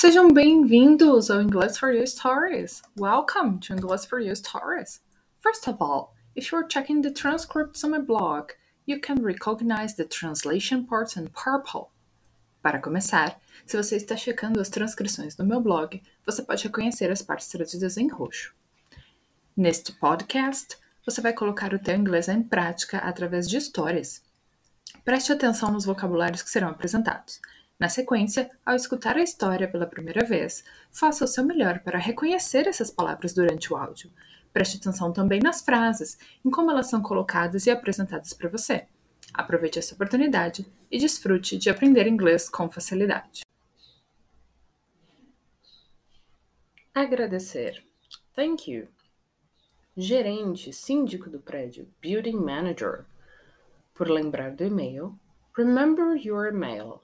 Sejam bem-vindos ao English for You Stories. Welcome to English for You Stories. First of all, if you're checking the transcripts on my blog, you can recognize the translation parts in purple. Para começar, se você está checando as transcrições do meu blog, você pode reconhecer as partes traduzidas em roxo. Neste podcast, você vai colocar o teu inglês em prática através de histórias. Preste atenção nos vocabulários que serão apresentados. Na sequência, ao escutar a história pela primeira vez, faça o seu melhor para reconhecer essas palavras durante o áudio. Preste atenção também nas frases, em como elas são colocadas e apresentadas para você. Aproveite essa oportunidade e desfrute de aprender inglês com facilidade. Agradecer. Thank you. Gerente, síndico do prédio, building manager. Por lembrar do e-mail, remember your email.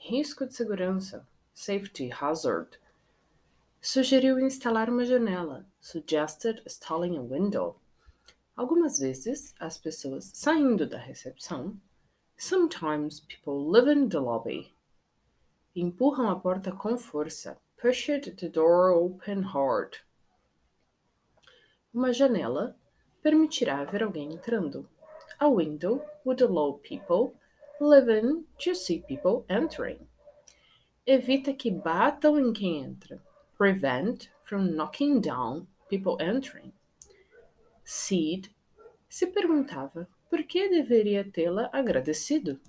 Risco de segurança, safety hazard. Sugeriu instalar uma janela, suggested installing a window. Algumas vezes, as pessoas saindo da recepção, sometimes people live in the lobby. Empurram a porta com força, pushed the door open hard. Uma janela permitirá ver alguém entrando. A window would allow people live in to see people entering. Evita que batam em quem entra. Prevent from knocking down people entering. Sid se perguntava por que deveria tê-la agradecido.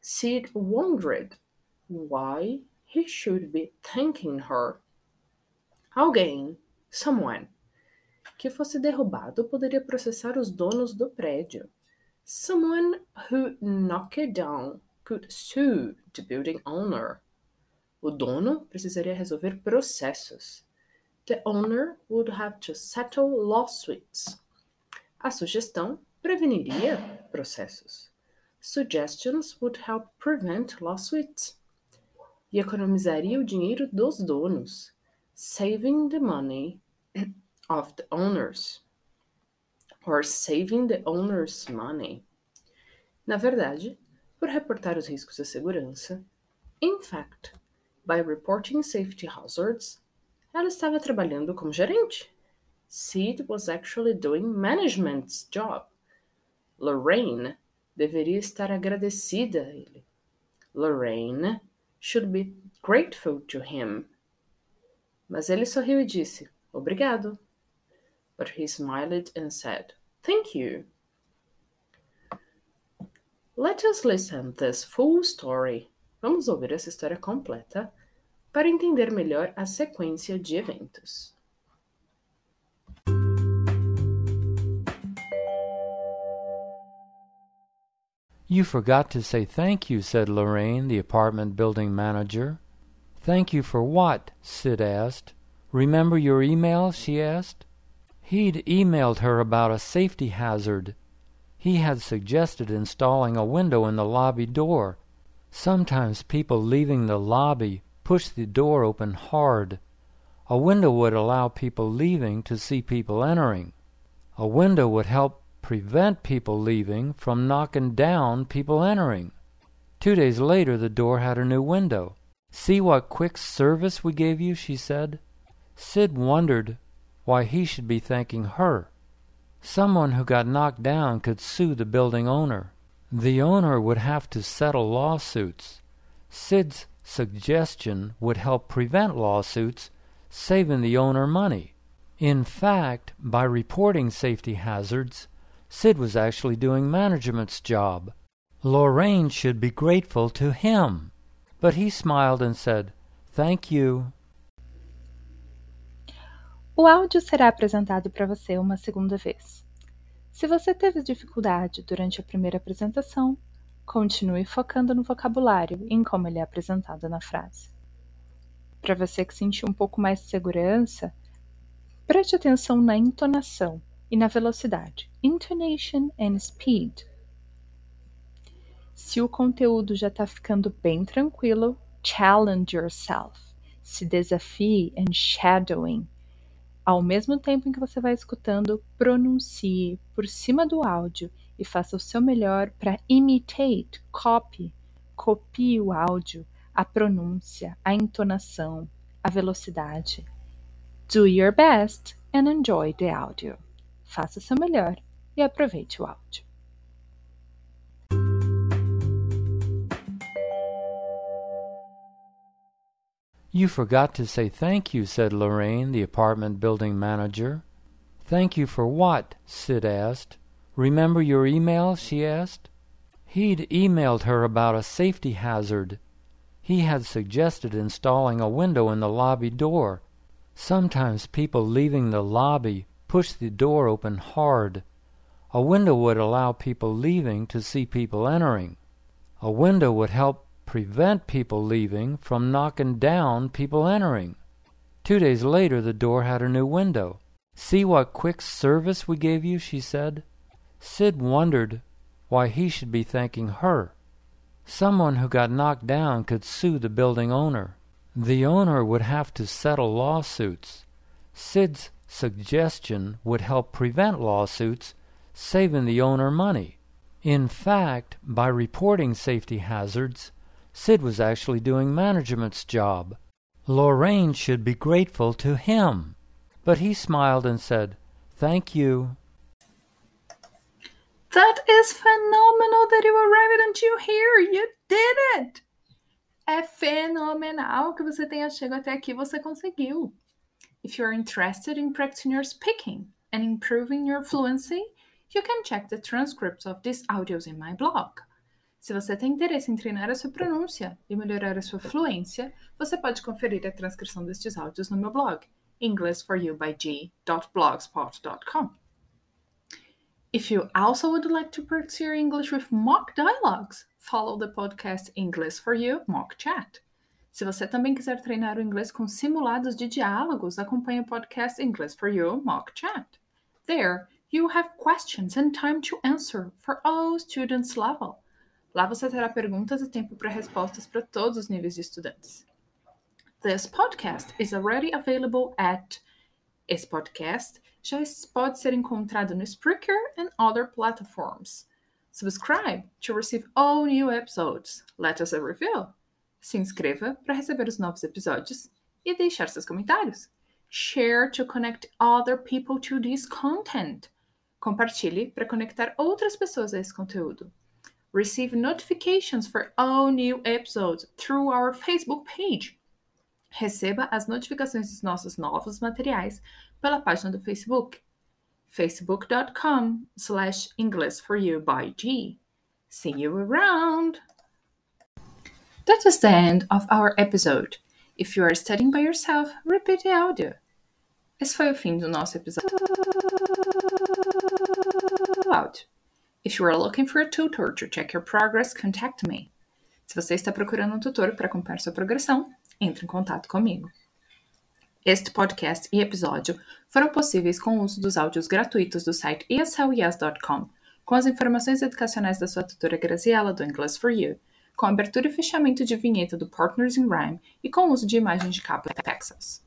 Sid wondered why he should be thanking her. Alguém, someone, que fosse derrubado poderia processar os donos do prédio. Someone who knocked it down could sue the building owner. O dono precisaria resolver processos. The owner would have to settle lawsuits. A sugestão preveniria processos. Suggestions would help prevent lawsuits. E economizaria o dinheiro dos donos, saving the money of the owners or saving the owner's money. Na verdade, por reportar os riscos de segurança, in fact, by reporting safety hazards, ela estava trabalhando como gerente. Sid was actually doing management's job. Lorraine deveria estar agradecida a ele. Lorraine should be grateful to him. Mas ele sorriu e disse: Obrigado. But he smiled and said, Thank you. Let us listen this full story. Vamos ouvir essa história completa para entender melhor a sequência de eventos. You forgot to say thank you, said Lorraine, the apartment building manager. Thank you for what? Sid asked. Remember your email? she asked. He'd emailed her about a safety hazard. He had suggested installing a window in the lobby door. Sometimes people leaving the lobby push the door open hard. A window would allow people leaving to see people entering. A window would help prevent people leaving from knocking down people entering. Two days later, the door had a new window. See what quick service we gave you, she said. Sid wondered why he should be thanking her. Someone who got knocked down could sue the building owner. The owner would have to settle lawsuits. Sid's suggestion would help prevent lawsuits, saving the owner money. In fact, by reporting safety hazards, Sid was actually doing management's job. Lorraine should be grateful to him. But he smiled and said, Thank you. O áudio será apresentado para você uma segunda vez. Se você teve dificuldade durante a primeira apresentação, continue focando no vocabulário e em como ele é apresentado na frase. Para você que sentiu um pouco mais de segurança, preste atenção na entonação e na velocidade. Intonation and speed. Se o conteúdo já está ficando bem tranquilo, challenge yourself. Se desafie and shadowing ao mesmo tempo em que você vai escutando, pronuncie por cima do áudio e faça o seu melhor para imitate, copy, copie o áudio, a pronúncia, a entonação, a velocidade. Do your best and enjoy the audio. Faça o seu melhor e aproveite o áudio. You forgot to say thank you, said Lorraine, the apartment building manager. Thank you for what? Sid asked. Remember your email? she asked. He'd emailed her about a safety hazard. He had suggested installing a window in the lobby door. Sometimes people leaving the lobby push the door open hard. A window would allow people leaving to see people entering. A window would help prevent people leaving from knocking down people entering. Two days later, the door had a new window. See what quick service we gave you, she said. Sid wondered why he should be thanking her. Someone who got knocked down could sue the building owner. The owner would have to settle lawsuits. Sid's suggestion would help prevent lawsuits, saving the owner money. In fact, by reporting safety hazards, Sid was actually doing management's job. Lorraine should be grateful to him. But he smiled and said, Thank you. That is phenomenal that you arrived until here. You did it! É fenomenal que você tenha chegado até aqui. Você conseguiu. If you're interested in practicing your speaking and improving your fluency, you can check the transcripts of these audios in my blog. Se você tem interesse em treinar a sua pronúncia e melhorar a sua fluência, você pode conferir a transcrição destes áudios no meu blog, englishforyoubyg.blogspot.com. If you also would like to practice your English with mock dialogues, follow the podcast English for You Mock Chat. Se você também quiser treinar o inglês com simulados de diálogos, acompanhe o podcast English for You Mock Chat. There, you have questions and time to answer for all students level. Lá você terá perguntas e tempo para respostas para todos os níveis de estudantes. This podcast is already available at. Esse podcast já pode ser encontrado no Spreaker and other platforms. Subscribe to receive all new episodes. Let us a review. Se inscreva para receber os novos episódios e deixar seus comentários. Share to connect other people to this content. Compartilhe para conectar outras pessoas a esse conteúdo. Receive notifications for all new episodes through our Facebook page. Receba as notificações dos nossos novos materiais pela página do Facebook, facebook.com slash English for you by G. See you around! That is the end of our episode. If you are studying by yourself, repeat the audio. Esse foi o fim do nosso episódio. If you are looking for a tutor to check your progress, contact me. Se você está procurando um tutor para acompanhar sua progressão, entre em contato comigo. Este podcast e episódio foram possíveis com o uso dos áudios gratuitos do site eslyes.com, com as informações educacionais da sua tutora Graziella do English for You, com abertura e fechamento de vinheta do Partners in Rhyme e com o uso de imagens de capa Texas.